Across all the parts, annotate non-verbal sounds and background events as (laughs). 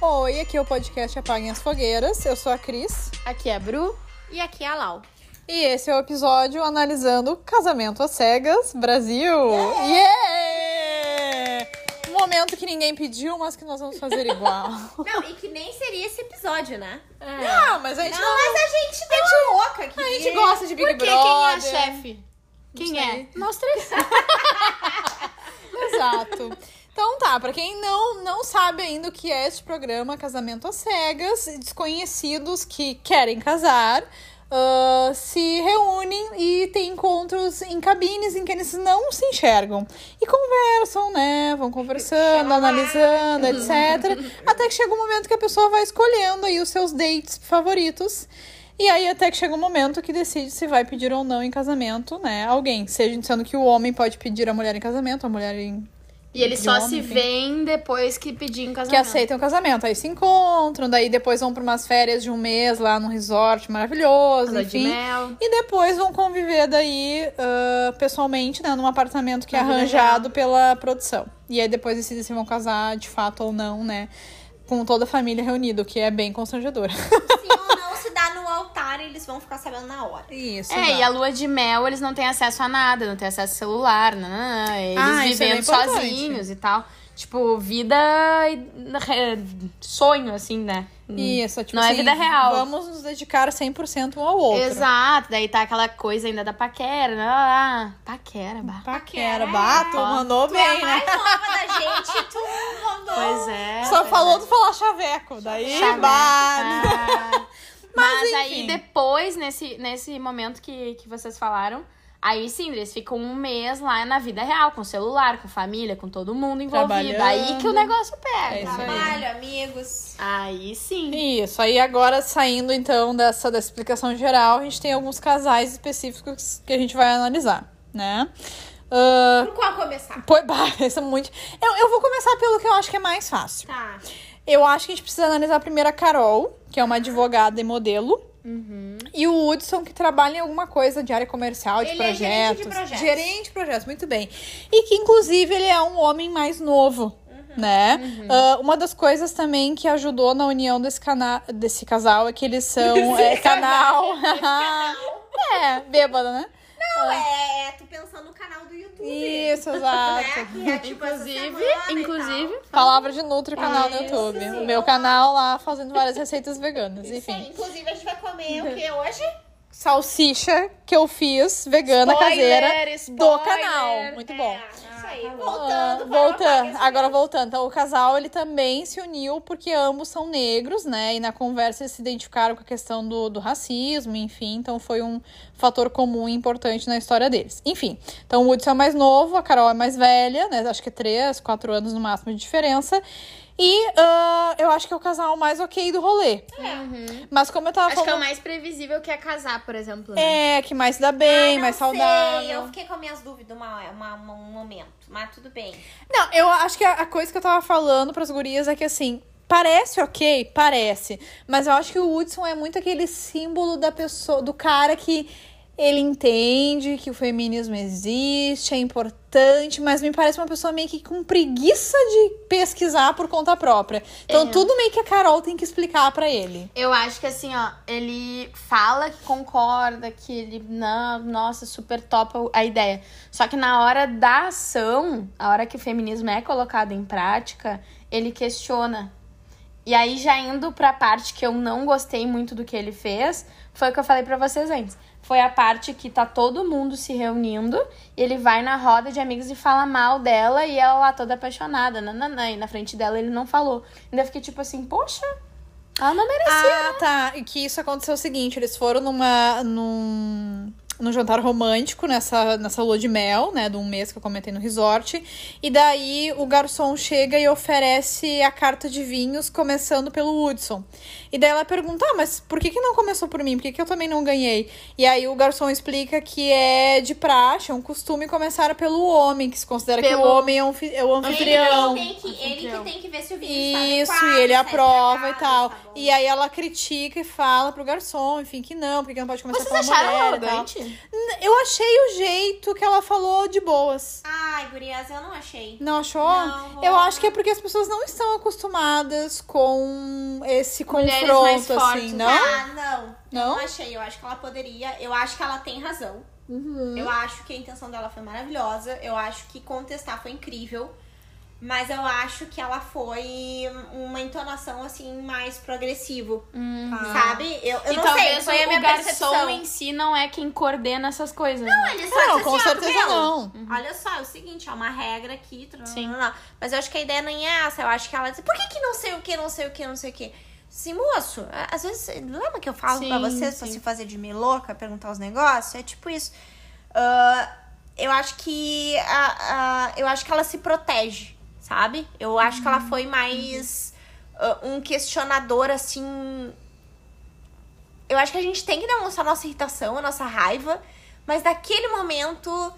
Oi, aqui é o podcast Apaguem as Fogueiras. Eu sou a Cris. Aqui é a Bru. E aqui é a Lau. E esse é o episódio analisando Casamento às Cegas Brasil. Yeah! Um momento que ninguém pediu, mas que nós vamos fazer igual. (laughs) Não, e que nem seria esse episódio, né? Não, mas a gente Não, não... mas a gente deu louca aqui. A gente gosta de Big Porque Brother. quem é a chefe? Quem é? Nós três. (laughs) (laughs) Exato. Então tá, pra quem não, não sabe ainda o que é este programa Casamento às Cegas, desconhecidos que querem casar, ah, se reúnem e têm encontros em cabines em que eles não se enxergam. E conversam, né? Vão conversando, analisando, etc. Até que chega um momento que a pessoa vai escolhendo aí os seus dates favoritos. E aí até que chega um momento que decide se vai pedir ou não em casamento, né? Alguém. Seja sendo que o homem pode pedir a mulher em casamento, a mulher em E eles só homem, se enfim. veem depois que pedir em que casamento. aceitam o casamento. Aí se encontram, daí depois vão para umas férias de um mês lá num resort maravilhoso, Lua de enfim. mel. E depois vão conviver daí ah, pessoalmente, né, num apartamento que é vida arranjado pela produção. E aí depois decidem se vão casar de fato ou não, né? Com toda a família reunida, o que é bem constrangedor. Se (laughs) ou não se dá no altar, eles vão ficar sabendo na hora. Isso. É, e a lua de mel, eles não têm acesso a nada, não têm acesso a celular, não, não, não. Eles Ah, isso é bem vivendo importante. sozinhos e tal. Tipo, vida é, sonho, assim, né? Isso, tipo Não é assim, vida real. Vamos nos dedicar 100% um ao outro. Exato, daí tá aquela coisa ainda da paquera, né? Ah, paquera, bah. Paquera, Paquera, bato, ó. mandou Tu é a bem, né? mais nova da gente, tu mandou. Pois é. Só pois falou é. de falar chaveco, daí Chaveco. bah, Ah. Mas, Mas, aí depois, nesse, nesse momento que, que vocês falaram, aí sim, eles ficam um mês lá na vida real, com celular, com família, com todo mundo envolvido. Aí que o negócio pega. É isso aí. Trabalho, amigos. Aí sim. Isso, aí agora saindo então dessa, dessa explicação geral, a gente tem alguns casais específicos que a gente vai analisar, né? Ah, Por qual começar? pô, (laughs) bah, isso é muito. Eu, eu vou começar pelo que eu acho que é mais fácil. Tá. Eu acho que a gente precisa analisar primeiro a Carol, que é uma advogada e modelo. E o Hudson, que trabalha em alguma coisa de área comercial, de Ele é projetos. gerente de projetos. Gerente de projetos, muito bem. E que, inclusive, ele é um homem mais novo. Né? Ah, uma das coisas também que ajudou na união desse, cana desse casal é que eles são é, (laughs) canal. (laughs) é, bêbada, né? Não, é, é tu pensando no canal do YouTube. Isso, (laughs) exato. Né? Que é, tipo, Inclusive, inclusive. Palavra de Nutri, canal no Isso, YouTube. sim. O meu canal lá fazendo várias receitas veganas. Enfim. Inclusive, a gente vai comer o que hoje? Salsicha que eu fiz, vegana Spoiler, caseira, do spoiler. canal. Muito bom. É, aí. Ah, Voltando. o voltando, aquecimento. agora voltando. Então, o casal ele também se uniu porque ambos são negros, né? E na conversa eles se identificaram com a questão do, do racismo, enfim. Então, foi um fator comum e importante na história deles. Enfim, então o Hudson é mais novo, a Carol é mais velha, né? Acho que é três, quatro anos no máximo de diferença. E ah, eu acho que é o casal mais ok do rolê. Mas como eu tava Acho que é o falando. mais previsível que é casar, por exemplo. Né? É, que mais se dá bem, Ah, não mais sei, saudável. Eu fiquei com minhas dúvidas uma, uma, um momento, mas tudo bem. Não, eu acho que a, a coisa que eu tava falando pras gurias é que assim. Parece ok? Parece. Mas eu acho que o Hudson é muito aquele símbolo da pessoa, do cara que ele entende que o feminismo existe, é importante, mas me parece uma pessoa meio que com preguiça de pesquisar por conta própria. Então, É. tudo meio que a Carol tem que explicar pra ele. Eu acho que assim, ó, ele fala que concorda, que ele, não, nossa, super topa a ideia. Só que na hora da ação, a hora que o feminismo é colocado em prática, ele questiona. E aí, já indo pra parte que eu não gostei muito do que ele fez, foi o que eu falei pra vocês antes. Foi a parte que tá todo mundo se reunindo, e ele vai na roda de amigos e fala mal dela, e ela lá toda apaixonada, nananã, e na frente dela ele não falou. Ainda fiquei tipo assim, poxa, ela não merecia. Ah, tá. E que isso aconteceu o seguinte: eles foram numa. num. Num jantar romântico nessa, nessa lua de mel, né? De um mês que eu comentei no resort. E daí o garçom chega e oferece a carta de vinhos, começando pelo Hudson. E daí ela pergunta: ah, mas por que, que não começou por mim? Por que, que eu também não ganhei? E aí o garçom explica que é de praxe, é um costume começar pelo homem, que se considera que Pelo- o homem é um é o anfitrião. Ele, que tem que, ele que tem que ver se o vinho Isso, está e ele é aprova e tal. tá. E aí ela critica e fala pro garçom, enfim, que não, porque não pode começar Vocês pela acharam mulher arrogante? Eu achei o jeito que ela falou de boas. Ai, gurias, eu não achei. Não achou? Não, eu acho que é porque as pessoas não estão acostumadas com esse Mulheres confronto, assim, não? Ah, não. Não? Não achei. Eu acho que ela poderia. Eu acho que ela tem razão. Uhum. Eu acho que a intenção dela foi maravilhosa. Eu acho que contestar foi incrível. Mas eu acho que ela foi uma entonação, assim, mais progressivo. Sabe? Eu, eu e não talvez sei, foi a o minha garçom percepção. em si não é quem coordena essas coisas. né? Não, ele só Não, disse com assim, certeza não. Olha só, é o seguinte, é uma regra aqui. Sim. não, não. Mas eu acho que a ideia nem é essa. Eu acho que ela diz, por que, que não sei o que, não sei o que, não sei o que? Sim, moço, às vezes, lembra que eu falo Sim, pra vocês pra sim. se fazer de meio louca, perguntar os negócios? É tipo isso. Ah, eu acho que a, a- eu acho que ela se protege, sabe? Eu acho que ela foi mais ah, um questionador, assim. Eu acho que a gente tem que demonstrar nossa irritação, a nossa raiva, mas naquele momento.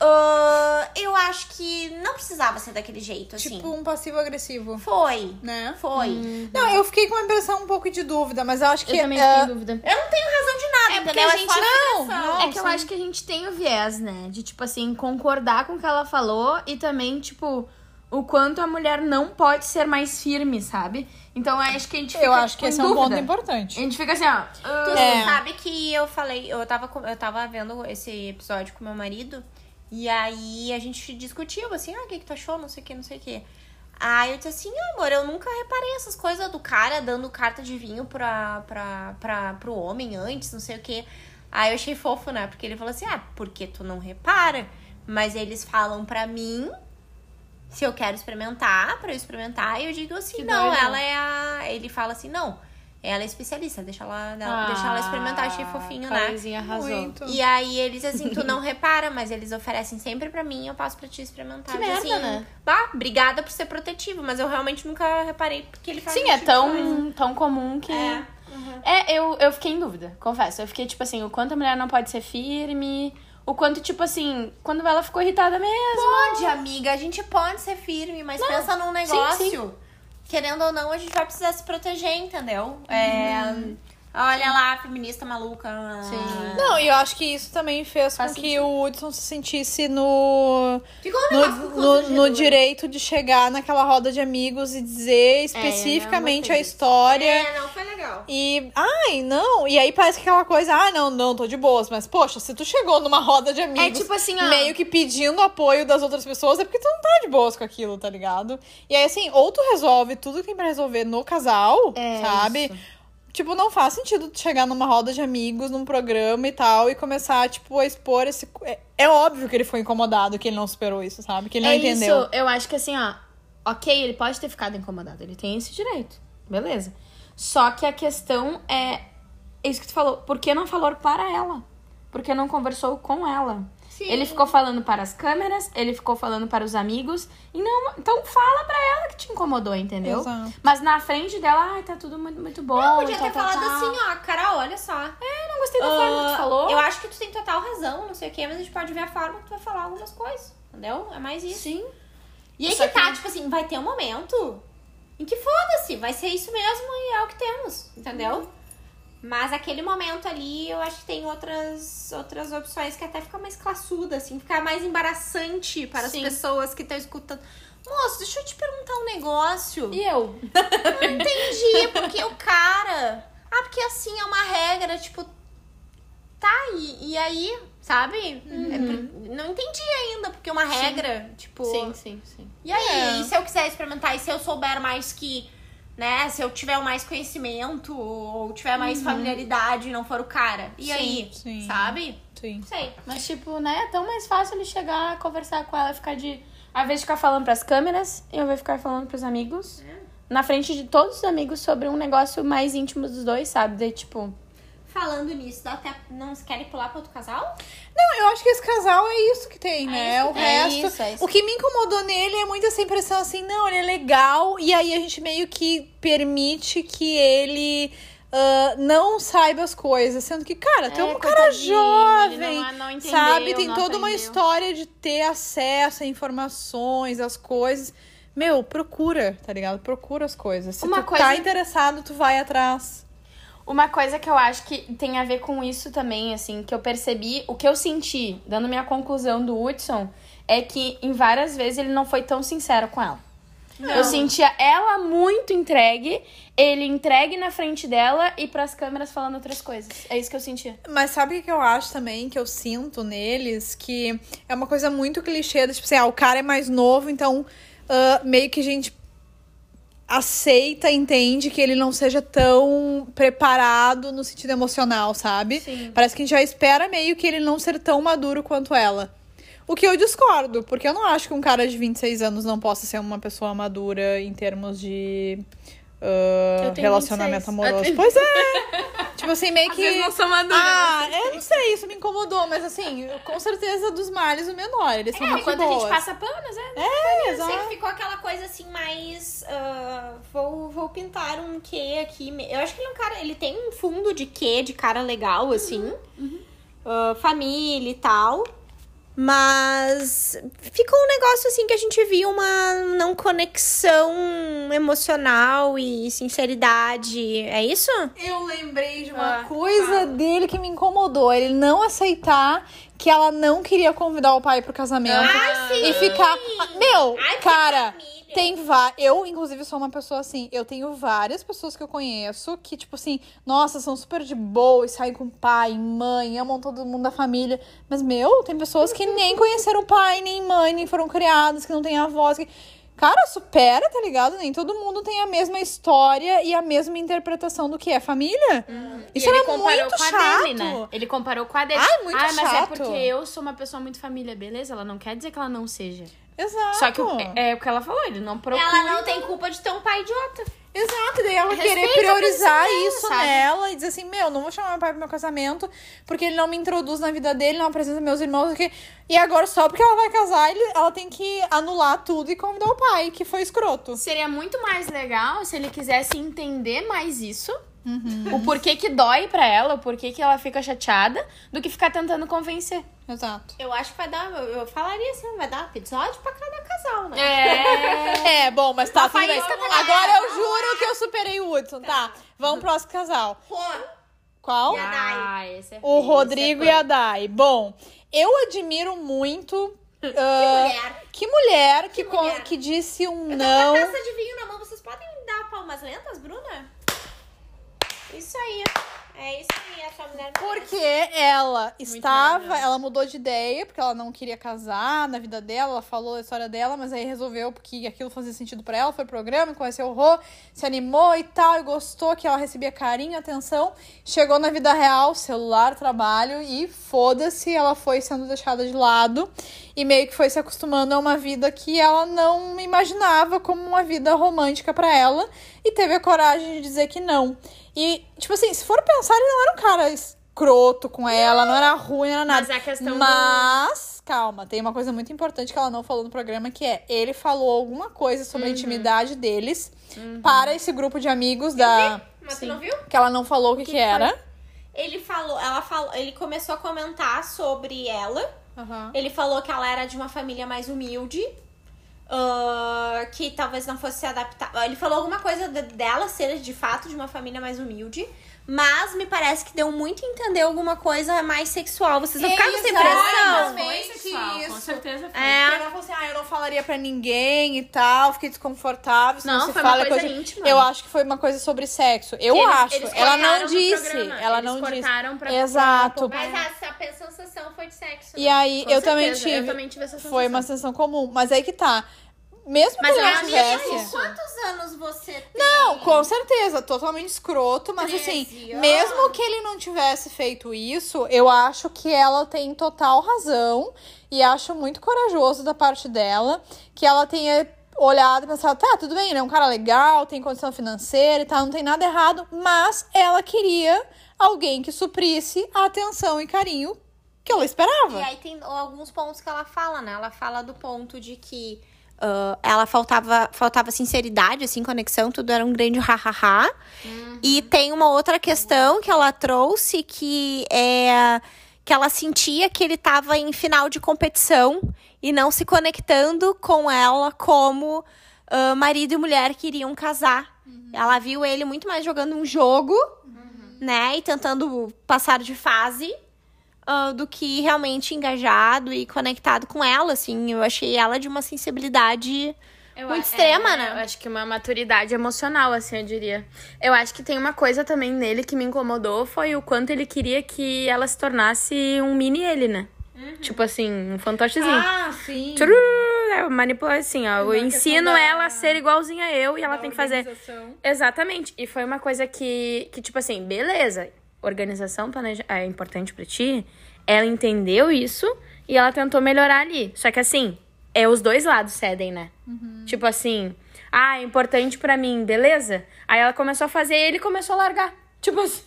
ah, eu acho que não precisava ser daquele jeito, assim. Tipo um passivo-agressivo, Foi. né? Foi. Não, eu fiquei com uma impressão um pouco de dúvida, mas eu acho que. Eu também é, fiquei em dúvida. Eu não tenho razão de nada, É entendeu? a gente- só não, não. É que eu acho que a gente tem o viés, né? De, tipo assim, concordar com o que ela falou e também, tipo, o quanto a mulher não pode ser mais firme, sabe? Então eu acho que a gente fica eu acho que com esse é um dúvida. ponto A importante. gente fica assim, ó. ah, Tu É. sabe que eu falei, eu tava, eu tava vendo esse episódio com meu marido, e aí a gente discutiu assim, ah, o que, que tu achou? Não sei o que, não sei o que. Aí eu disse assim, ah, amor, eu nunca reparei essas coisas do cara dando carta de vinho pra, pra, pra, pro homem antes, não sei o que. Aí eu achei fofo, né? Porque ele falou assim, ah, porque tu não repara? Mas eles falam pra mim se eu quero experimentar, pra eu experimentar, eu digo assim, Que não, doido. ela é a. Ele fala assim, não, ela é especialista, deixa ela, deixa ela experimentar, achei fofinho, né? Arrasou. Muito. E aí eles assim, tu não repara, mas eles oferecem sempre pra mim, eu passo pra te experimentar. Que merda, assim, né? Bah, obrigada por ser protetivo, mas eu realmente nunca reparei porque ele faz Sim, é tipo coisa. tão, tão comum que. É. É, eu, eu fiquei em dúvida, confesso. Eu fiquei, tipo assim, o quanto a mulher não pode ser firme. O quanto, tipo assim, quando ela ficou irritada mesmo. Pode, amiga, a gente pode ser firme, mas pensa num negócio. Querendo ou não, a gente vai precisar se proteger, entendeu? É. Olha lá, feminista maluca. Sim. Não, e eu acho que isso também fez Faz com que o Hudson se sentisse no, Ficou um no, no, no direito de chegar naquela roda de amigos e dizer especificamente gostei a história. É, não foi legal. E, ai, não. E aí parece que aquela coisa, ah, não, não, tô de boas. Mas, poxa, se tu chegou numa roda de amigos. É tipo assim, ó. Meio que pedindo apoio das outras pessoas, é porque tu não tá de boas com aquilo, tá ligado? E aí, assim, ou tu resolve tudo que tem pra resolver no casal, É, sabe? isso. Tipo, não faz sentido tu chegar numa roda de amigos, num programa e tal, e começar, tipo, a expor esse. É, é óbvio que ele foi incomodado, que ele não superou isso, sabe? Que ele não é entendeu. isso, eu acho que assim, ó. Ok, ele pode ter ficado incomodado, ele tem esse direito. Beleza. Só que a questão é. É isso que tu falou. Por que não falou para ela? Por que não conversou com ela? Sim. Ele ficou falando para as câmeras, ele ficou falando para os amigos. E não, então fala pra ela que te incomodou, entendeu? Exato. Mas na frente dela, ai, tá tudo muito, muito bom. Não, podia tal, ter tal, falado tal. assim, ó, cara, olha só. Eu não gostei da forma que tu Ah, falou. Eu acho que tu tem total razão, não sei o quê, mas a gente pode ver a forma que tu vai falar algumas coisas. Entendeu? É mais isso. Sim. E aí Só que tá, que- tipo assim, vai ter um momento em que foda-se, vai ser isso mesmo e é o que temos, entendeu? Mas aquele momento ali, eu acho que tem outras, outras opções que até fica mais classuda, assim, fica mais embaraçante para Sim. as pessoas que estão escutando. Moço, deixa eu te perguntar um negócio. E eu? Não (laughs) entendi, porque o cara. Ah, porque assim é uma regra, tipo. Tá, e, e aí, sabe? É por- não entendi ainda, porque é uma regra, tipo. Sim, sim, sim. E aí, É. e se eu quiser experimentar, e se eu souber mais que. Né, se eu tiver mais conhecimento, ou tiver mais familiaridade e não for o cara. E Sim, aí? sim. Sabe? Sim. Sei. Mas, tipo, né, é tão mais fácil ele chegar, conversar com ela, ficar de. Ao invés de ficar falando pras câmeras, eu vou ficar falando pros amigos. Na frente de todos os amigos sobre um negócio mais íntimo dos dois, sabe? Daí, tipo. Falando nisso, dá até. Não querem pular pra outro casal? Não, eu acho que esse casal é isso que tem, né? isso o tem. resto. É isso, é isso. O que me incomodou nele é muito essa impressão assim, não, ele é legal, e aí a gente meio que permite que ele. ah, não saiba as coisas, sendo que, cara, tu é, É, um cara jovem, não- não entendeu, sabe? Tem toda uma aprendeu. história de ter acesso a informações, às coisas. Meu, procura, tá ligado? Procura as coisas. Se Uma tu coisa- tá interessado, tu vai atrás. Uma coisa que eu acho que tem a ver com isso também, assim, que eu percebi, o que eu senti, dando minha conclusão do Hudson, é que em várias vezes ele não foi tão sincero com ela. Eu sentia ela muito entregue, ele entregue na frente dela e pras câmeras falando outras coisas. É isso que eu sentia. Mas sabe o que eu acho também, que eu sinto neles? Que é uma coisa muito clichê, tipo assim, ah, o cara é mais novo, então ah, meio que a gente aceita, entende que ele não seja tão preparado no sentido emocional, sabe? Sim. Parece que a gente já espera meio que ele não ser tão maduro quanto ela. O que eu discordo, porque eu não acho que um cara de 26 anos não possa ser uma pessoa madura em termos de tenho relacionamento 26. amoroso. Tenho- Pois é! tipo assim, meio que. vezes não sou madura, Ah, eu não sei, isso me incomodou, mas assim, com certeza dos males o menor. Eles são É, muito quando boas. a gente passa panos, é. É, Eu sei que ficou aquela coisa assim mais. ah, vou, vou pintar um quê aqui. Eu acho que ele é um cara. Ele tem um fundo de quê, de cara legal, assim. Ah, família e tal. Mas ficou um negócio assim que a gente viu uma não conexão emocional e sinceridade. É isso? Eu lembrei de uma Ah, coisa dele que me incomodou. Ele não aceitar que ela não queria convidar o pai pro casamento. Sim. E ficar. Meu, Ai, cara. Tem va... Eu, inclusive, sou uma pessoa assim. Eu tenho várias pessoas que eu conheço que, tipo assim, nossa, são super de boa e saem com pai, mãe, amam todo mundo da família. Mas, meu, tem pessoas que nem conheceram pai, nem mãe, nem foram criadas, que não têm avós. Que... Cara, supera, tá ligado? Nem todo mundo tem a mesma história e a mesma interpretação do que é família. Isso E ele é comparou muito chato. dele, né? Ele comparou com a dele. Ai, muito mas é chato. porque eu sou uma pessoa muito família, beleza? Ela não quer dizer que ela não seja. Exato. Só que é, é o que ela falou, ele não procura. Ela não tem culpa de ter um pai idiota. Exato, e daí ela Respeita querer priorizar isso sabe? nela e dizer assim, meu, não vou chamar meu pai pro meu casamento, porque ele não me introduz na vida dele, não apresenta meus irmãos aqui. E agora, só porque ela vai casar, ele- ela tem que anular tudo e convidar o pai, que foi escroto. Seria muito mais legal se ele quisesse entender mais isso. Uhum. O porquê que dói pra ela, o porquê que ela fica chateada, do que ficar tentando convencer. Exato. Eu acho que vai dar. Eu, falaria assim, vai dar um episódio pra cada casal, né? É. É, bom, mas tá, tudo bem. Agora eu juro que eu superei o Hudson, tá? Vamos pro próximo casal. Pô, Qual? E a Dai. Ah, esse é O esse Rodrigo é e a Dai. Bom, eu admiro muito... ah, mulher. Que mulher que, Que mulher. que disse um Eu não. tenho uma taça de vinho na mão, vocês podem dar palmas lentas, Bruna? Isso aí. É isso aí, a sua mulher. Porque ela estava, ela mudou de ideia, porque ela não queria casar na vida dela, ela falou a história dela, mas aí resolveu porque aquilo fazia sentido pra ela, foi pro programa, conheceu o Rô, se animou e tal, e gostou que ela recebia carinho, atenção. Chegou na vida real, celular, trabalho e foda-se, ela foi sendo deixada de lado e meio que foi se acostumando a uma vida que ela não imaginava como uma vida romântica pra ela e teve a coragem de dizer que não. E, tipo assim, se for pensar, ele não era um cara escroto com ela, não era ruim, não era nada. Mas é a questão do- Mas, calma, tem uma coisa muito importante que ela não falou no programa, que é, ele falou alguma coisa sobre Uhum. a intimidade deles para esse grupo de amigos da... Mas tu não viu? Que ela não falou o que, que, que era. Ele falou, ela falou, ele começou a comentar sobre ela. Aham. Ele falou que ela era de uma família mais humilde. Ah, que talvez não fosse se adaptar. Ele falou alguma coisa de- dela ser de fato de uma família mais humilde. Mas me parece que deu muito a entender alguma coisa mais sexual. Vocês não ficaram sem? Exatamente sexual, isso. Com certeza foi. É. Ela falou assim, ah, eu não falaria pra ninguém e tal, fiquei desconfortável. se Não, se foi uma fala coisa de- íntima. Eu acho que foi uma coisa sobre sexo. Eu Eles- acho. eles ela não disse. programa. Ela Eles não cortaram disse. pra- Exato. pra- Mas essa, a sensação foi de sexo. E aí, Com eu também tive. Eu também tive essa sensação. Foi uma sensação comum. Mas aí que tá. Mesmo Mas que não tivesse. é isso. Quantos anos você tem? Não, com certeza, totalmente escroto, mas 13 assim, mesmo que ele não tivesse feito isso, eu acho que ela tem total razão e acho muito corajoso da parte dela que ela tenha olhado e pensado, tá, tudo bem, ele é um cara legal, tem condição financeira e tal, não tem nada errado, mas ela queria alguém que suprisse a atenção e carinho que ela esperava. E aí tem alguns pontos que ela fala, né? Ela fala do ponto de que ah, ela faltava, faltava sinceridade, assim, conexão, tudo era um grande ha-ha-ha. E tem uma outra questão que ela trouxe que é que ela sentia que ele estava em final de competição e não se conectando com ela como ah, marido e mulher que iriam casar. Ela viu ele muito mais jogando um jogo né? E tentando passar de fase. Ah, do que realmente engajado e conectado com ela, assim. Eu achei ela de uma sensibilidade muito extrema, é, né? Eu acho que uma maturidade emocional, assim, eu diria. Eu acho que tem uma coisa também nele que me incomodou, foi o quanto ele queria que ela se tornasse um mini ele, né? Tipo assim, um fantochezinho. Ah, sim. Tchuru, né? Manipula assim, ó. Eu ensino da- ela a ser igualzinha a eu e ela tem que fazer. Exatamente. E foi uma coisa que, que tipo assim, beleza, organização planeja... é importante pra ti. Ela entendeu isso e ela tentou melhorar ali. Só que assim, é os dois lados cedem, né? Tipo assim, ah, é importante pra mim, beleza? Aí ela começou a fazer e ele começou a largar. Tipo assim,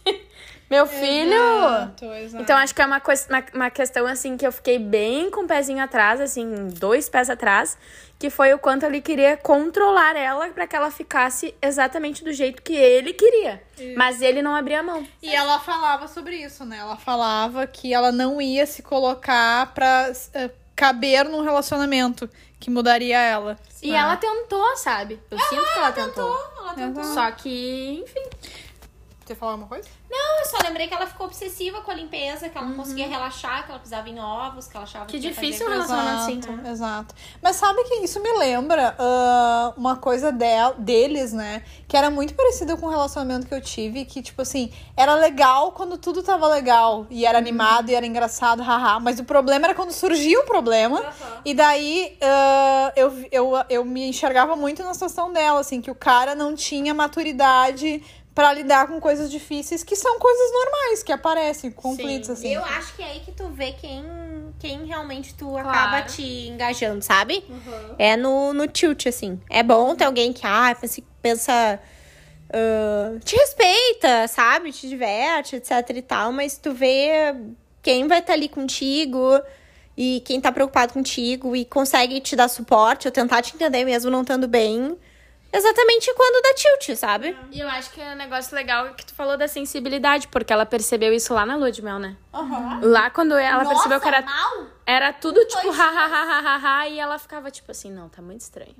meu filho. Exato, exato. Então acho que é uma, coisa, uma, uma questão assim que eu fiquei bem com o pezinho atrás, assim, dois pés atrás, que foi o quanto ele queria controlar ela pra que ela ficasse exatamente do jeito que ele queria. Mas ele não abria a mão. E ela falava sobre isso, né? Ela falava que ela não ia se colocar pra eh, caber num relacionamento que mudaria ela. E ela tentou, sabe? Eu sinto que ela tentou. Ela tentou. Só que, enfim. Você falar uma coisa? Não, eu só lembrei que ela ficou obsessiva com a limpeza, que ela não conseguia relaxar, que ela pisava em ovos, que ela achava Que que, difícil fazer um coisa- relacionamento assim, Exato, exato. Mas sabe que isso me lembra ah, uma coisa del- deles, né? Que era muito parecida com o relacionamento que eu tive, que, tipo assim, era legal quando tudo tava legal. E era animado e era engraçado, haha. Mas o problema era quando surgia um problema. E daí ah, eu, eu, eu me enxergava muito na situação dela, assim, que o cara não tinha maturidade pra lidar com coisas difíceis, que são coisas normais, que aparecem, conflitos, Sim. assim. Eu acho que é aí que tu vê quem, quem realmente tu Claro. acaba te engajando, sabe? É no, no tilt, assim. É bom ter alguém que, ah, pensa, pensa ah, te respeita, sabe? Te diverte, etc e tal, mas tu vê quem vai estar ali contigo e quem tá preocupado contigo e consegue te dar suporte ou tentar te entender mesmo não estando bem. Exatamente quando dá tilt, sabe? E eu acho que é um negócio legal que tu falou da sensibilidade, porque ela percebeu isso lá na lua de mel, né? Lá quando ela percebeu que era, mal? era tudo tipo ha, ha, ha, ha, ha, ha, e ela ficava tipo assim, não, tá muito estranho.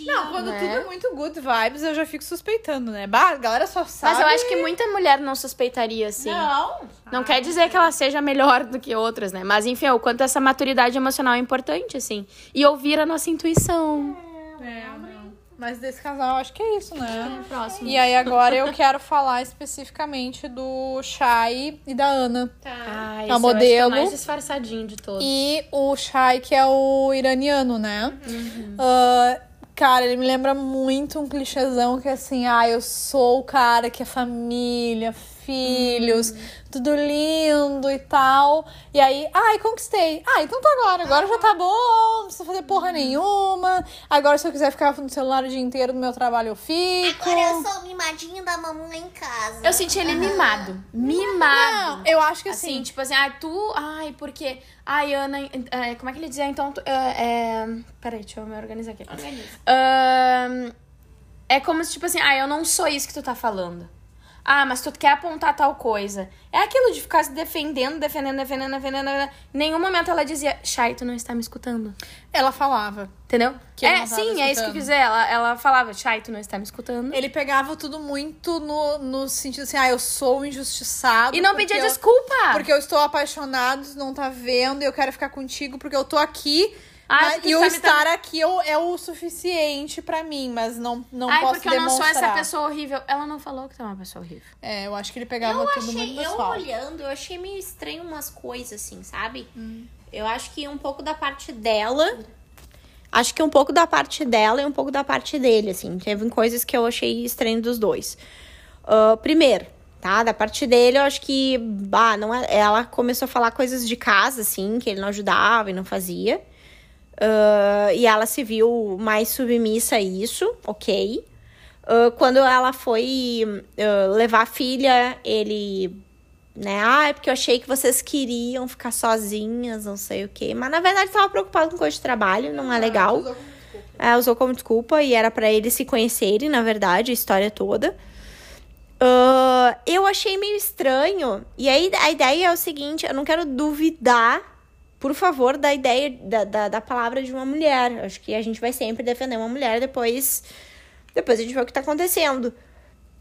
Não, quando né? tudo é muito good vibes, eu já fico suspeitando, né? Bah, a galera só sabe. Mas eu acho que muita mulher não suspeitaria, assim. Não. Não quer dizer que ela seja melhor do que outras, né? Mas enfim, o quanto essa maturidade emocional é importante, assim. E ouvir a nossa intuição. É, não. Mas desse casal, acho que é isso, né? Próximo. E aí agora eu quero falar especificamente do Shai e da Ana. Ah, A modelo. mais disfarçadinho de todos. E o Shai, que é o iraniano, né? Ah, cara, ele me lembra muito um clichêzão que é assim, ah, eu sou o cara que é família, filhos, tudo lindo e tal. E aí, ai, conquistei. Ah, então tá agora. Agora já tá bom, não precisa fazer porra nenhuma. Agora, se eu quiser ficar no celular o dia inteiro do meu trabalho, eu fico. Agora eu sou o mimadinho da mamãe em casa. Eu senti ele mimado. Mimado. Não, eu acho que Assim, assim. tipo assim, ah, tu. Ai, porque. Ai, Ana. é, como é que ele dizia? Então. Tu, é, é, peraí, deixa eu me organizar aqui. Ahn, é como se, tipo assim, ah, eu não sou isso que tu tá falando. Ah, mas tu quer apontar tal coisa. É aquilo de ficar se defendendo, defendendo, defendendo, defendendo. defendendo. Em nenhum momento ela dizia, Chay, tu não está me escutando. Ela falava. Entendeu? Que é, sim, é isso que eu escutando. quis dizer. Ela, ela falava, Chay, tu não está me escutando. Ele pegava tudo muito no, no sentido assim, ah, eu sou injustiçado. E não pedia eu- desculpa. Porque eu estou apaixonado, tu não tá vendo, eu quero ficar contigo porque eu tô aqui. Ai, mas- e o tá estar aqui eu- é o suficiente pra mim, mas não, não Ai, posso porque eu não sou demonstrar. essa pessoa horrível. Ela não falou que tu é uma pessoa horrível. É, eu acho que ele pegava Eu tudo muito achei, eu pessoal. olhando, eu achei meio estranho umas coisas, assim, sabe? Hum. Eu acho que um pouco da parte dela. Acho que um pouco da parte dela e um pouco da parte dele, assim. Teve coisas que eu achei estranho dos dois. Ah, primeiro, tá? Da parte dele, eu acho que. Bah, não é, ela começou a falar coisas de casa, assim, que ele não ajudava e não fazia. Ah, e ela se viu mais submissa a isso, ok. Ah, quando ela foi ah, levar a filha, ele né? Ah, é porque eu achei que vocês queriam ficar sozinhas, não sei o quê. Mas na verdade tava preocupado com coisa de trabalho, não é legal. É, usou como desculpa e era pra eles se conhecerem, na verdade, a história toda. Ah, eu achei meio estranho. E aí a ideia é o seguinte: eu não quero duvidar, por favor, da ideia da, da, da palavra de uma mulher. Acho que a gente vai sempre defender uma mulher, depois, depois a gente vê o que tá acontecendo.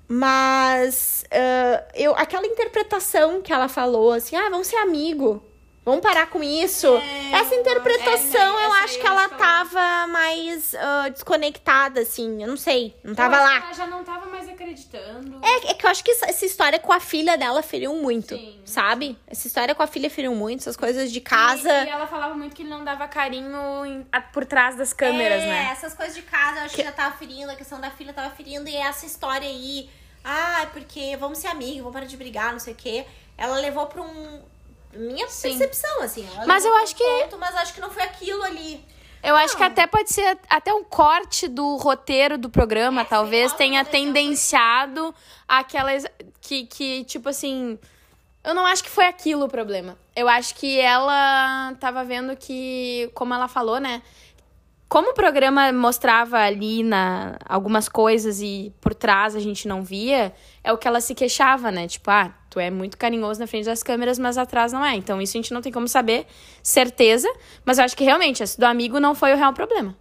Mas ah, eu, aquela interpretação que ela falou, assim, ah, vamos ser amigo. Vamos parar com isso. essa interpretação, é, eu acho que ela que ela- tava mais ah, desconectada, assim. Eu não sei. Não tava que lá. Ela já não tava mais acreditando. É, é que eu acho que essa, essa história com a filha dela feriu muito, Sim. sabe? Essa história com a filha feriu muito, essas coisas de casa. E, e ela falava muito que ele não dava carinho em- a- por trás das câmeras, é, né? essas coisas de casa eu acho que... já tava ferindo, a questão da filha tava ferindo, e essa história aí, ah, porque vamos ser amigos, vamos parar de brigar, não sei o quê. Ela levou pra um. Minha percepção, assim. Mas eu acho um que- ponto, mas acho que não foi aquilo ali. Eu acho que até pode ser até um corte do roteiro do programa, talvez lá, tenha deixar tendenciado aquelas que, que, tipo assim. Eu não acho que foi aquilo o problema. Eu acho que ela tava vendo que, como ela falou, né? Como o programa mostrava ali na, algumas coisas e por trás a gente não via, é o que ela se queixava, né? Tipo, ah, tu é muito carinhoso na frente das câmeras, mas atrás não é. Então isso a gente não tem como saber, certeza. Mas eu acho que realmente, esse do amigo não foi o real problema.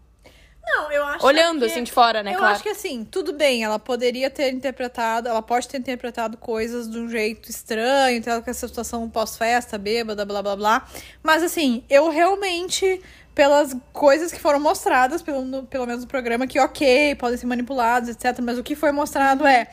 Não, eu acho Olhando que... assim de fora, né? Eu claro. acho que assim, tudo bem, ela poderia ter interpretado, ela pode ter interpretado coisas de um jeito estranho, ter com essa situação pós-festa, bêbada, blá blá blá. Mas assim, eu realmente, pelas coisas que foram mostradas, pelo, no- pelo menos no programa, que ok, podem ser manipulados, etc. Mas o que foi mostrado é.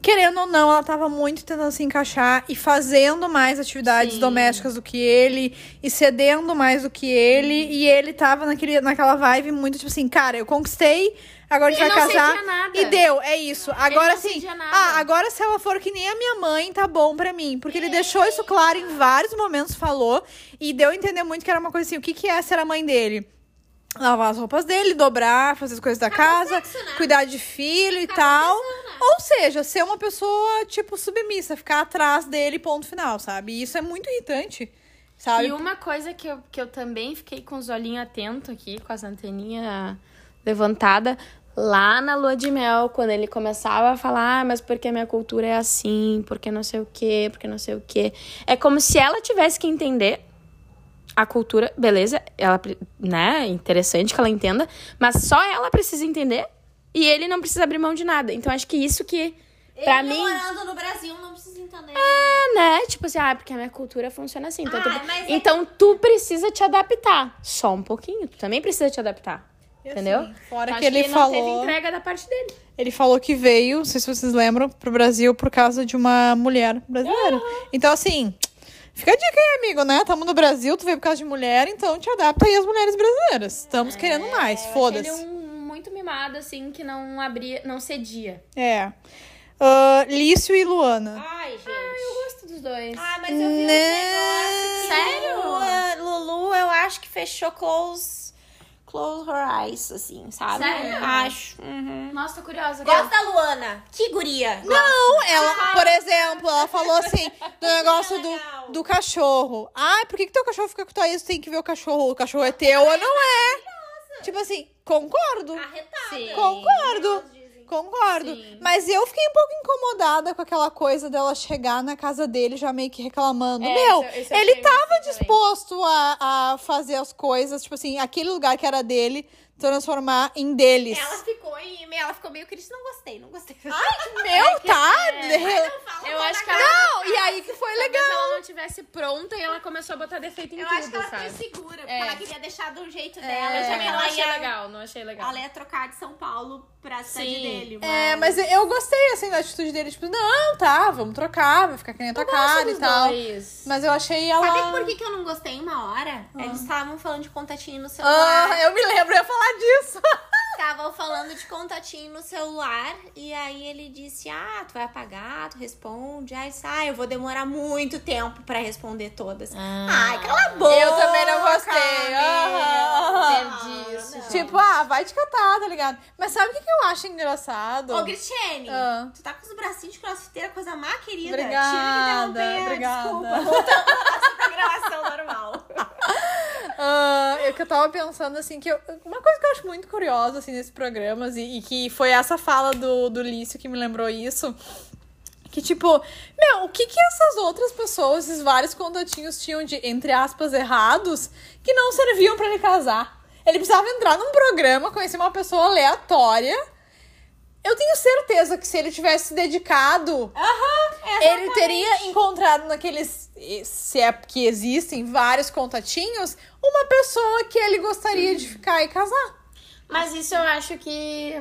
Querendo ou não, ela tava muito tentando se encaixar e fazendo mais atividades Sim. domésticas do que ele, e cedendo mais do que ele, e ele tava naquele, naquela vibe muito tipo assim, cara, eu conquistei, agora a gente vai não casar. cedia nada. E deu, é isso. Agora sim. Ah, agora se ela for que nem a minha mãe, tá bom pra mim. Porque ele deixou isso claro em vários momentos, falou. E deu a entender muito que era uma coisa assim: o que, que é ser a mãe dele? Lavar as roupas dele, dobrar, fazer as coisas da casa, cuidar de filho e tal. Ou seja, ser uma pessoa, tipo, submissa, ficar atrás dele, ponto final, sabe? E isso é muito irritante, sabe? E uma coisa que eu, que eu também fiquei com os olhinhos atentos aqui, com as anteninhas levantadas, lá na lua de mel, quando ele começava a falar, ah, mas porque a minha cultura é assim, porque não sei o quê, porque não sei o quê. É como se ela tivesse que entender a cultura, beleza, ela, né, interessante que ela entenda, mas só ela precisa entender e ele não precisa abrir mão de nada. Então acho que isso que, pra Ele mim, morando no Brasil não precisa entender. é, né? Tipo assim, ah, porque a minha cultura funciona assim. Então, Ah, tu, é então tu precisa te adaptar. Só um pouquinho. Tu também precisa te adaptar. Entendeu? assim, fora que ele não falou. teve entrega da parte dele. Ele falou que veio, não sei se vocês lembram, pro Brasil por causa de uma mulher brasileira. Então, assim, fica a dica aí, amigo, né? Tamo no Brasil, tu veio por causa de mulher, então te adapta aí às mulheres brasileiras. Estamos querendo mais, Ele é foda-se. um muito mimado, assim, que não abria, não cedia. É. Ah, Lício e Luana. Ai, gente. Eu gosto dos dois. Ah, mas eu vi um negócio Sério? Lulu, Lulu, eu acho que fechou close, close her eyes, assim, sabe? Sério? Acho. Uhum. Nossa, tô curiosa. Gosto da Luana. Que guria. Não, ela, por exemplo, ela falou assim, (laughs) do negócio é do, do cachorro. Ah, por que, que teu cachorro fica com tua? Tu tem que ver o cachorro. O cachorro é teu ou não é? Tipo assim, concordo. Arretada. Sim. Concordo. Concordo. Sim. Mas eu fiquei um pouco incomodada com aquela coisa dela chegar na casa dele já meio que reclamando. É, Meu, isso- isso ele tava disposto a, a fazer as coisas, tipo assim, aquele lugar que era dele, transformar em deles. Ela ficou em, ela ficou meio triste, não gostei, não gostei. (laughs) Meu, tá? é, Eu acho que ela... Não, e aí que foi legal. ela não tivesse pronta e ela começou a botar defeito em Eu tudo, acho que ela sabe? ficou insegura, porque É. ela queria deixar do jeito dela. Eu já também que não achei ia, legal, não achei legal. Ela ia trocar de São Paulo pra cidade Sim. dele. É, mas eu gostei, assim, da atitude dele. Tipo, não, tá, vamos trocar, vai ficar que nem a tua cara e tal. Dois. Mas eu achei ela... Sabe por que, que eu não gostei uma hora? Eles estavam falando de contatinho no celular. Ah, eu me lembro, eu ia falar disso. (laughs) Estavam falando de contatinho no celular. E aí ele disse: Ah, tu vai apagar, tu responde. Aí disse, ah, eu vou demorar muito tempo pra responder todas. Ai, cala a boca. Eu também não gostei. Perdi isso. Tipo, ah, vai te catar, tá ligado? Mas sabe o que, que eu acho engraçado? Ô, Cristiane, Ah. tu tá com os bracinhos de crossfiteira, coisa má querida. Obrigada, Tira que interromper, obrigada. Desculpa. Voltando pra nossa programação normal. Ah, eu que eu tava pensando assim que eu- uma coisa que eu acho muito curiosa assim nesses programas e, e que foi essa fala do, do Lício que me lembrou isso. Que tipo, meu, o que que essas outras pessoas, esses vários contatinhos tinham de, entre aspas, errados, que não serviam pra ele casar? Ele precisava entrar num programa, conhecer uma pessoa aleatória Eu tenho certeza que se ele tivesse se dedicado, ele teria encontrado naqueles. Se é que existem vários contatinhos, uma pessoa que ele gostaria de ficar e casar. Mas isso eu acho que.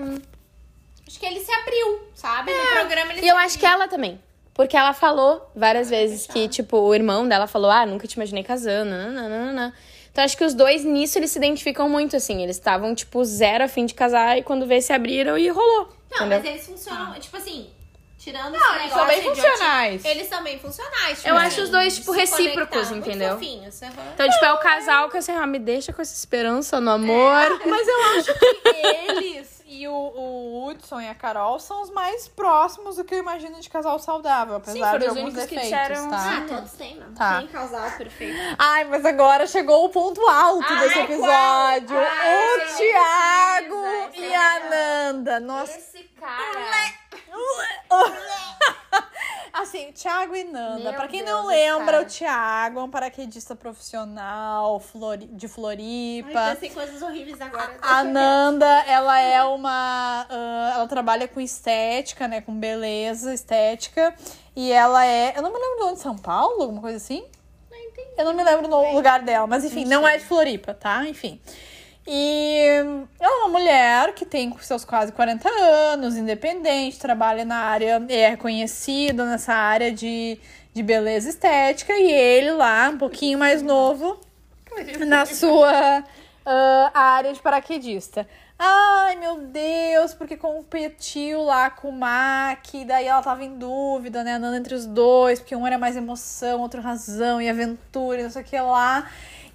Acho que ele se abriu, sabe? No programa ele E eu se acho que ela também. Porque ela falou várias vezes que, tipo, o irmão dela falou: Ah, nunca te imaginei casando. nananana. Então acho que os dois nisso eles se identificam muito, assim. Eles estavam, tipo, zero a fim de casar e quando vê se abriram e rolou. Não, entendeu? mas eles funcionam, tipo assim, tirando Não, eles são bem funcionais. Eles são bem funcionais. tipo Eu assim, acho os dois, tipo, recíprocos, entendeu? fofinhos, aham. Então, tipo, é o casal que assim, ah, me deixa com essa esperança no amor. Mas eu acho que (laughs) eles e o, o Hudson e a Carol são os mais próximos do que eu imagino de casal saudável, apesar foram de os alguns defeitos, disseram, tá? Ah, todos têm, não. Tá. Tem casal perfeito. Ai, mas agora chegou o ponto alto Ai, desse qual? episódio. Ai, o Thiago precisa, esse e é a. Nanda. Nossa. Esse cara. (laughs) (laughs) Assim, Thiago e Nanda. Meu pra quem Deus, não lembra, cara. o Thiago é um paraquedista profissional Flori- de Floripa. Ai, pensei coisas horríveis agora. A Nanda, ela é uma. ah, ela trabalha com estética, né? Com beleza, estética. E ela é. Eu não me lembro de onde, São Paulo? Alguma coisa assim? Eu não me lembro do lugar dela, mas enfim, não é de Floripa, tá? Enfim. E é uma mulher que tem seus quase 40 anos, independente, trabalha na área, é reconhecida nessa área de, de beleza estética. E ele lá, um pouquinho mais novo, na sua ah, área de paraquedista. Ai, meu Deus, porque competiu lá com o Mac, daí ela tava em dúvida, né, andando entre os dois, porque um era mais emoção, outro razão, e aventura, não sei o que lá.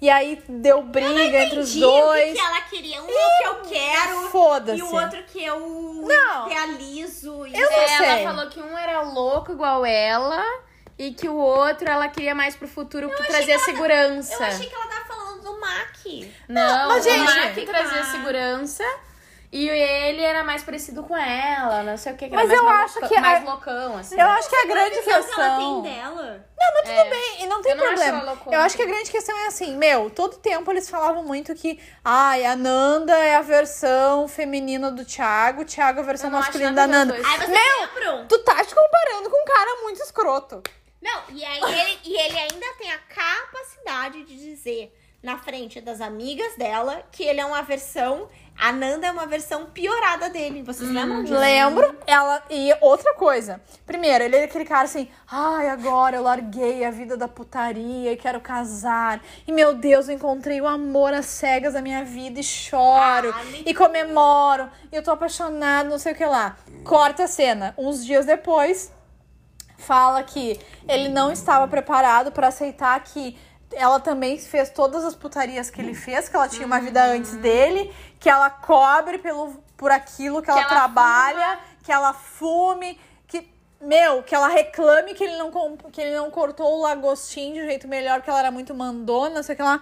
E aí deu briga entre os o dois. que ela queria. Um é o que eu quero. Foda-se. E o outro que eu Não. realizo. E Eu não Ela sei. falou que um era louco igual ela e que o outro ela queria mais pro futuro que trazia segurança. Eu achei que ela tava falando do Mac. Não, mas, o gente- Mac trazia segurança e ele era mais parecido com ela, não sei o que, que Mas eu acho que a- mais loucão, assim. Eu acho que a grande Visão que ela questão. tem dela. Bem, e não tem Eu não acho problema. ela loucona. eu acho que a grande questão é assim, meu, todo tempo eles falavam muito que, ai, a Nanda é a versão feminina do Thiago, o Thiago é a versão não acho masculina da a Nanda. Aí vocês lembram? Tu tá te comparando com um cara muito escroto. Não, e aí ele, e ele ainda tem a capacidade de dizer na frente das amigas dela que ele é uma versão. A Nanda é uma versão piorada dele. Vocês lembram disso? Lembro. Ela. E outra coisa. Primeiro, ele é aquele cara assim, ai, agora eu larguei a vida da putaria e quero casar. E meu Deus, eu encontrei o amor às cegas da minha vida e choro. Ah, e comemoro. E eu tô apaixonado, não sei o que lá. Corta a cena. Uns dias depois, fala que ele não estava preparado pra aceitar que ela também fez todas as putarias que ele fez, que ela tinha uma vida antes dele, que ela cobre pelo, por aquilo que, ela, ela trabalha, que ela fume, que meu, que ela reclame que ele não que ele não cortou o lagostim de um jeito melhor, que ela era muito mandona, sei que lá.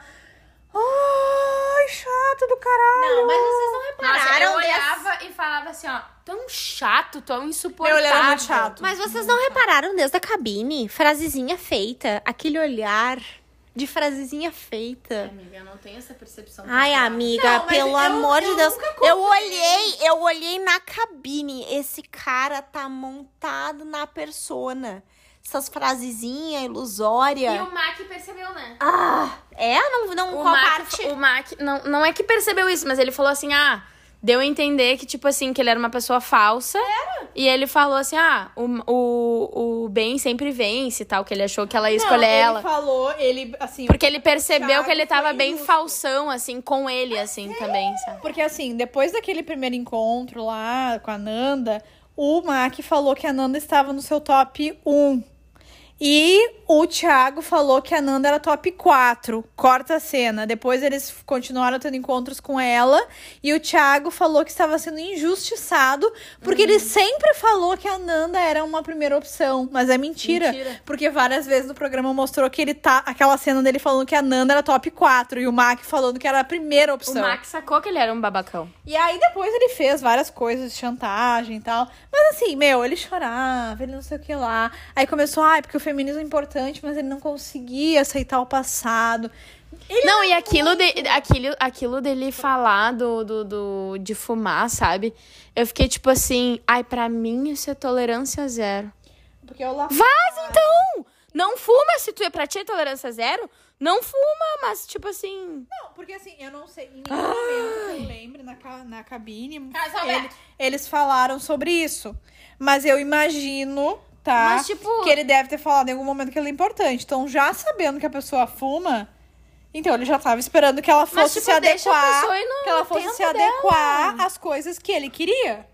Ai, chato do caralho. Não, mas vocês não Nossa, repararam eu dessa- olhava e falava assim, ó, tão chato, tão Meu, insuportável. ele era muito chato. Mas vocês não repararam desde a cabine? Frasezinha feita. Aquele olhar de frasezinha feita. Amiga, eu não tenho essa percepção. Ai, amiga, Não, pelo eu- amor eu de Deus. nunca Eu olhei, eu olhei na cabine. Esse cara tá montado na persona. Essas frasezinhas ilusórias. E o Mac percebeu, né? Ah, é? Não, não O qual Mac, parte? o Mac não, não é que percebeu isso, mas ele falou assim, ah, deu a entender que, tipo assim, que ele era uma pessoa falsa. E ele falou assim, ah, o, o, o bem sempre vence e tal, que ele achou que ela ia escolher ele ela. falou, ele, assim... Porque ele percebeu Thiago que ele tava bem falsão, assim, com ele, assim, também, sabe? Porque assim, depois daquele primeiro encontro lá com a Nanda, o Mac falou que a Nanda estava no seu top 1. E o Thiago falou que a Nanda era top 4. Corta a cena. Depois eles continuaram tendo encontros com ela. E o Thiago falou que estava sendo injustiçado. Porque ele sempre falou que a Nanda era uma primeira opção. Mas é mentira. Mentira. Porque várias vezes no programa mostrou que ele tá. Aquela cena dele falando que a Nanda era top 4. E o Mac falando que era a primeira O opção. Mac sacou que ele era um babacão. E aí depois ele fez várias coisas de chantagem e tal. Mas assim, meu, ele chorava, ele não sei o que lá. Aí começou, ai, porque o feminismo é importante, mas ele não conseguia aceitar o passado. não, e aquilo, de, aquilo, aquilo dele falar do, do, do, de fumar, sabe? Eu fiquei tipo assim, ai, pra mim isso é tolerância zero. Porque eu lá Faz então! Não fuma, se tu é pra ti é tolerância zero, não fuma, mas tipo assim. Não, porque assim, eu não sei, em nenhum momento que eu lembre na, ca- na cabine, ele- eles falaram sobre isso. Mas eu imagino, tá? Mas, tipo- Que ele deve ter falado em algum momento que ele é importante. Então, já sabendo que a pessoa fuma, então ele já tava esperando que ela fosse Mas, tipo, se deixa a adequar. pessoa ir no que ela fosse tempo se adequar às coisas que ele queria.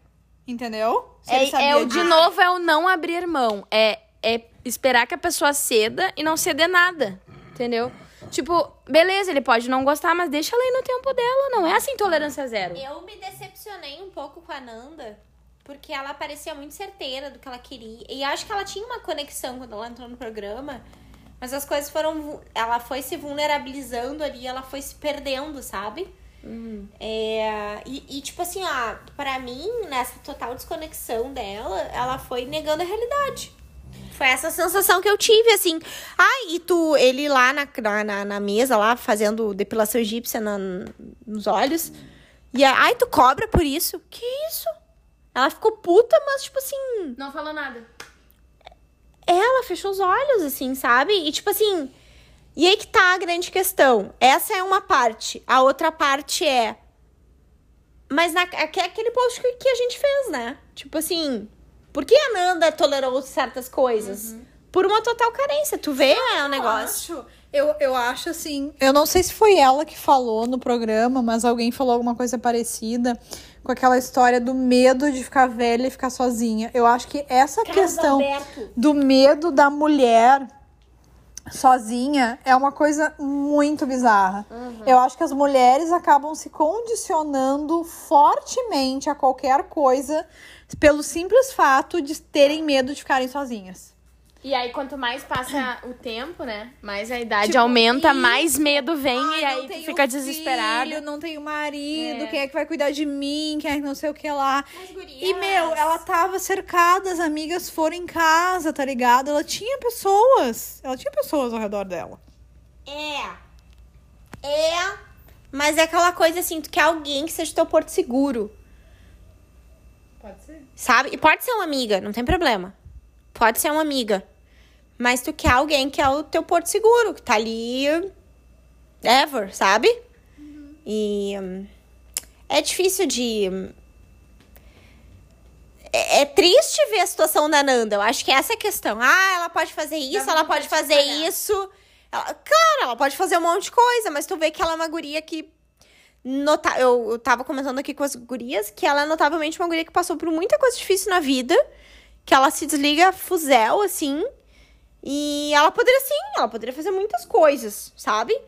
Entendeu? Se É, sabia é o de novo, é o não abrir mão. É, é esperar que a pessoa ceda e não ceder nada. Entendeu? Tipo, beleza, ele pode não gostar, mas deixa ela ir no tempo dela. Não é assim tolerância zero. Eu me decepcionei um pouco com a Nanda, porque ela parecia muito certeira do que ela queria. E acho que ela tinha uma conexão quando ela entrou no programa. Mas as coisas foram. Ela foi se vulnerabilizando ali, ela foi se perdendo, sabe? É, e, e, tipo assim, ó, pra mim, nessa total desconexão dela, ela foi negando a realidade. Foi essa sensação que eu tive, assim. Ah, e tu, ele lá na, na, na mesa, lá, fazendo depilação egípcia na- nos olhos. E a- ai, tu cobra por isso? Que isso? Ela ficou puta, mas, tipo assim, Não falou nada. ela fechou os olhos, assim, sabe? E tipo assim. E aí que tá a grande questão. Essa é uma parte. A outra parte é. Mas na, é que- aquele post que, que a gente fez, né? Tipo assim. Por que a Nanda tolerou certas coisas? Por uma total carência. Tu vê é, o negócio. acho, eu, eu acho assim. Eu não sei se foi ela que falou no programa, mas alguém falou alguma coisa parecida com aquela história do medo de ficar velha e ficar sozinha. Eu acho que essa questão Alberto. do medo da mulher sozinha é uma coisa muito bizarra. Eu acho que as mulheres acabam se condicionando fortemente a qualquer coisa pelo simples fato de terem medo de ficarem sozinhas. E aí, quanto mais passa (clears throat) o tempo, né? Mais a idade Tipo, aumenta, isso. mais medo vem Ai, e aí tu fica desesperada. Filho, não tenho marido, É. quem é que vai cuidar de mim, quem é que não sei o que lá. E, meu, ela tava cercada, as amigas foram em casa, tá ligado? Ela tinha pessoas. Ela tinha pessoas ao redor dela. É. É. Mas é aquela coisa assim, tu quer alguém que seja teu porto seguro. Pode ser. Sabe? E pode ser uma amiga, não tem problema. Pode ser uma amiga. Mas tu quer alguém que é o teu porto seguro, que tá ali ever, sabe? E hum, é difícil de. hum, É, é triste ver a situação da Nanda. Eu acho que essa é a questão. Ah, ela pode fazer isso, ela pode fazer isso. Ela- claro, ela pode fazer um monte de coisa, mas tu vê que ela é uma guria que. Nota... Eu, eu tava comentando aqui com as gurias que ela é notavelmente uma guria que passou por muita coisa difícil na vida. Que ela se desliga fuzel, assim. E ela poderia sim, ela poderia fazer muitas coisas, sabe?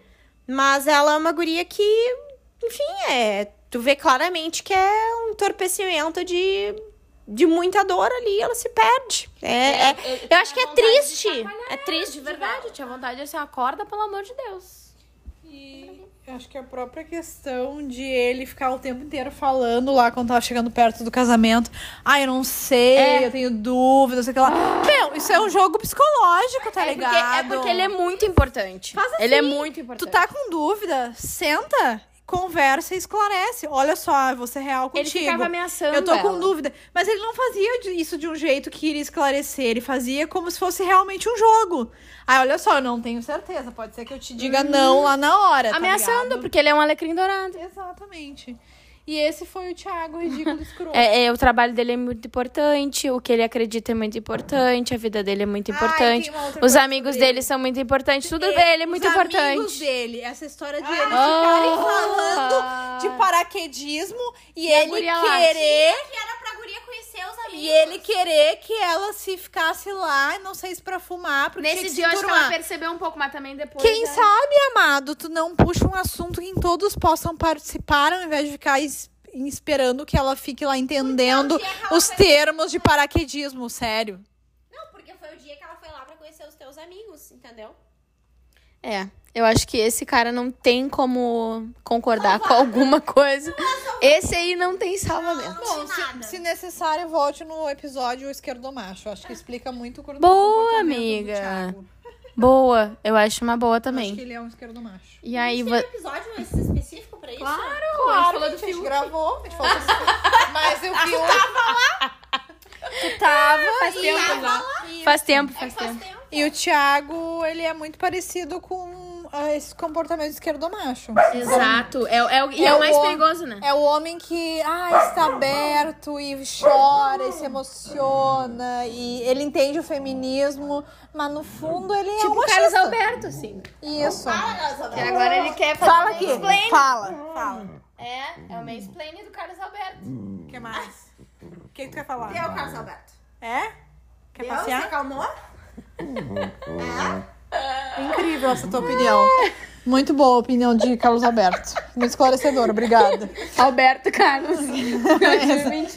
Mas ela é uma guria que, enfim, é. Tu vê claramente que é um entorpecimento de, de muita dor ali, ela se perde. É, é- eu acho que é triste. É triste, De verdade, eu tinha vontade de assim, acorda, pelo amor de Deus. E acho que a própria questão de ele ficar o tempo inteiro falando lá quando tava chegando perto do casamento. Ah, eu não sei, É. eu tenho dúvidas, não sei o que lá. Meu, isso é um jogo psicológico, tá É porque, ligado? é porque ele é muito importante. Faz Ele é assim, muito importante. Tu tá com dúvida? Senta, conversa e esclarece. Olha só, eu vou ser real Ele contigo. ficava ameaçando Eu tô com ela. dúvida. Mas ele não fazia isso de um jeito que iria esclarecer. Ele fazia como se fosse realmente um jogo. Aí, olha só, eu não tenho certeza. Pode ser que eu te diga não lá na hora. tá Ameaçando, ligado? porque ele é um alecrim dourado. Exatamente. E esse foi o Thiago Ridículo Escroto. É, é, o trabalho dele é muito importante, o que ele acredita é muito importante, a vida dele é muito importante. Os amigos sobre dele são muito importantes, tudo E- dele é muito os importante. amigos dele, essa história de eles Ah. ficarem falando de paraquedismo e, a ele querer Que era pra guria conhecer os amigos. e ele querer que ela se ficasse lá, não sei se pra fumar, porque tinha Nesse que dia eu acho que ela percebeu um pouco, mas também depois. Quem é- sabe, amado, tu não puxa um assunto em que todos possam participar, ao invés de ficar esperando que ela fique lá entendendo que ela os foi- termos de paraquedismo, sério. Não, porque foi o dia que ela foi lá pra conhecer os teus amigos, entendeu? É, eu acho que esse cara não tem como concordar com alguma coisa. Esse aí não tem salvamento. Bom, se, se necessário, volte no episódio esquerdo macho. Acho que explica muito o Boa, comportamento do amiga. Thiago. Boa, eu acho uma boa Acho também. que ele é um esquerdo macho. E aí, Tem um episódio esse específico pra isso? Claro, Claro, falou a do gente filme. gravou, a gente falou. (laughs) Mas eu vi. tava lá? Tu tava. Faz e- tempo já. Faz tempo, faz Faz tempo. tempo. E o Thiago, ele é muito parecido com ah, esse comportamento esquerdomacho. Exato. É, é, o- e é, É o mais o- perigoso, né? É o homem que ah, está aberto e chora e se emociona e ele entende o feminismo, mas no fundo ele é Tipo um o Carlos. Alberto, assim. Isso. Que agora ele quer fazer Fala aqui. mansplaining. Fala. Fala. É, é o mansplaining do Carlos Alberto. O que mais? O que, que tu quer falar? É o Carlos Alberto. É? Quer Deu? Você passear? acalmou? (laughs) Incrível essa tua opinião. Muito boa a opinião de Carlos Alberto. Muito esclarecedora, obrigada. Alberto Carlos. (laughs)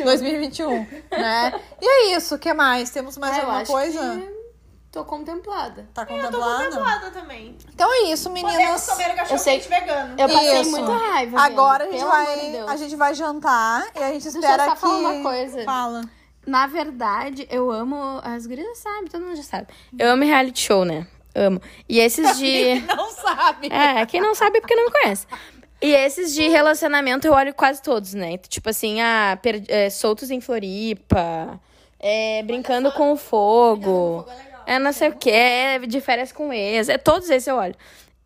2021, né? E é isso, o que mais? Temos mais eu alguma acho coisa? que Tô contemplada. Tá Eu tô contemplada? contemplada também. Então é isso, meninas. Eu sei- vegano. Eu passei Isso. muita raiva. Agora a gente, de vai, a gente vai jantar e a gente eu espera só que... falar uma coisa. Fala. Na verdade, eu amo. As gurias sabem, todo mundo já sabe. Eu amo reality show, né? Amo. E esses de. Não sabe. É, quem não sabe é porque não me conhece. E esses de relacionamento eu olho quase todos, né? Tipo assim, ah, per- é, soltos em Floripa, é, brincando com o fogo, é não sei o que, é de férias com ex, é todos esses eu olho.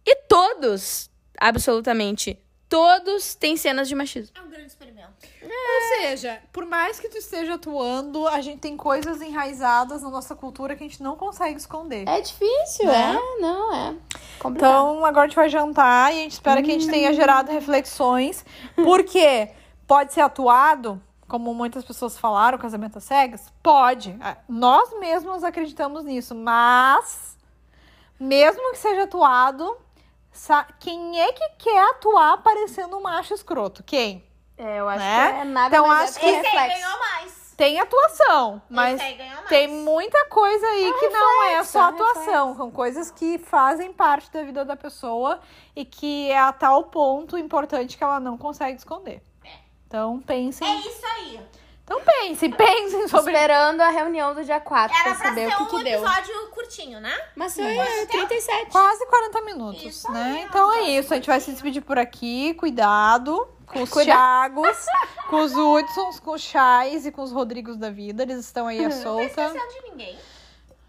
E todos, absolutamente, todos têm cenas de machismo. É um grande experimento. Ou seja, por mais que tu esteja atuando, a gente tem coisas enraizadas na nossa cultura que a gente não consegue esconder. É difícil, Né? é, não, é. Complicado. Então, agora a gente vai jantar e a gente espera que a gente tenha gerado reflexões. Porque pode ser atuado, como muitas pessoas falaram, casamento às cegas? Pode. Ah, Nós mesmos acreditamos nisso, mas mesmo que seja atuado, quem é que quer atuar parecendo um macho escroto? Quem? é, eu acho né? que é nada Então, mais acho é que- Esse aí reflexo. ganhou mais. Tem atuação, mas Esse aí ganhou mais. tem muita coisa aí que não é reflexo, só é atuação. São coisas que fazem parte da vida da pessoa e que é a tal ponto importante que ela não consegue esconder. Então pensem. É isso aí. Então pensem, (laughs) pensem sobre. Esperando a reunião do dia 4 Era pra pra saber ser o que, um que deu. episódio curtinho, né? Mas foi é, 37. Quase 40 minutos, Isso né? aí, então é isso. A gente vai se despedir por aqui. Cuidado com os Thiagos, com os Hudsons, com os Chais e com os Rodrigos da vida. Eles estão aí à Não tá solta. esquecendo de ninguém.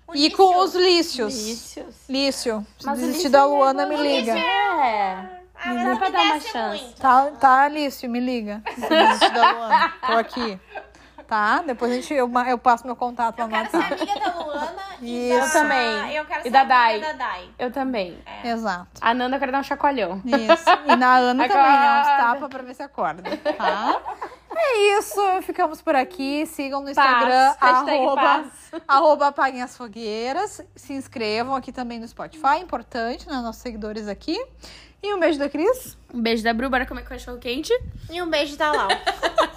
O E Lício. com os Lícios. Vícios. Lício, se Mas o desistir Lício da é Luana, me liga. É. Ah, mas Dá não pra me dar uma desce chance. muito. Tá, tá, Lício, me liga. (laughs) Se desistir da Luana. Tô aqui. Tá? Depois a gente, eu, eu passo meu contato lá Eu no quero ser WhatsApp. amiga da Luana e Isso. da... Eu também. Eu quero E ser da amiga Dai. da Dai. Eu também. Exato. A Nanda eu quero dar um chacoalhão. Isso. E na Ana também, né? Uns Acorda. tapas pra ver se acorda. Tá? (laughs) É isso. Ficamos por aqui. Sigam no Paz. Instagram. Hashtag arroba, paz. (laughs) arroba apaguem as fogueiras. Se inscrevam aqui também no Spotify. Importante, né? Nossos seguidores aqui. E um beijo da Cris. Um beijo da Bru, bora comer cachorro quente. E um beijo da Lau. (laughs)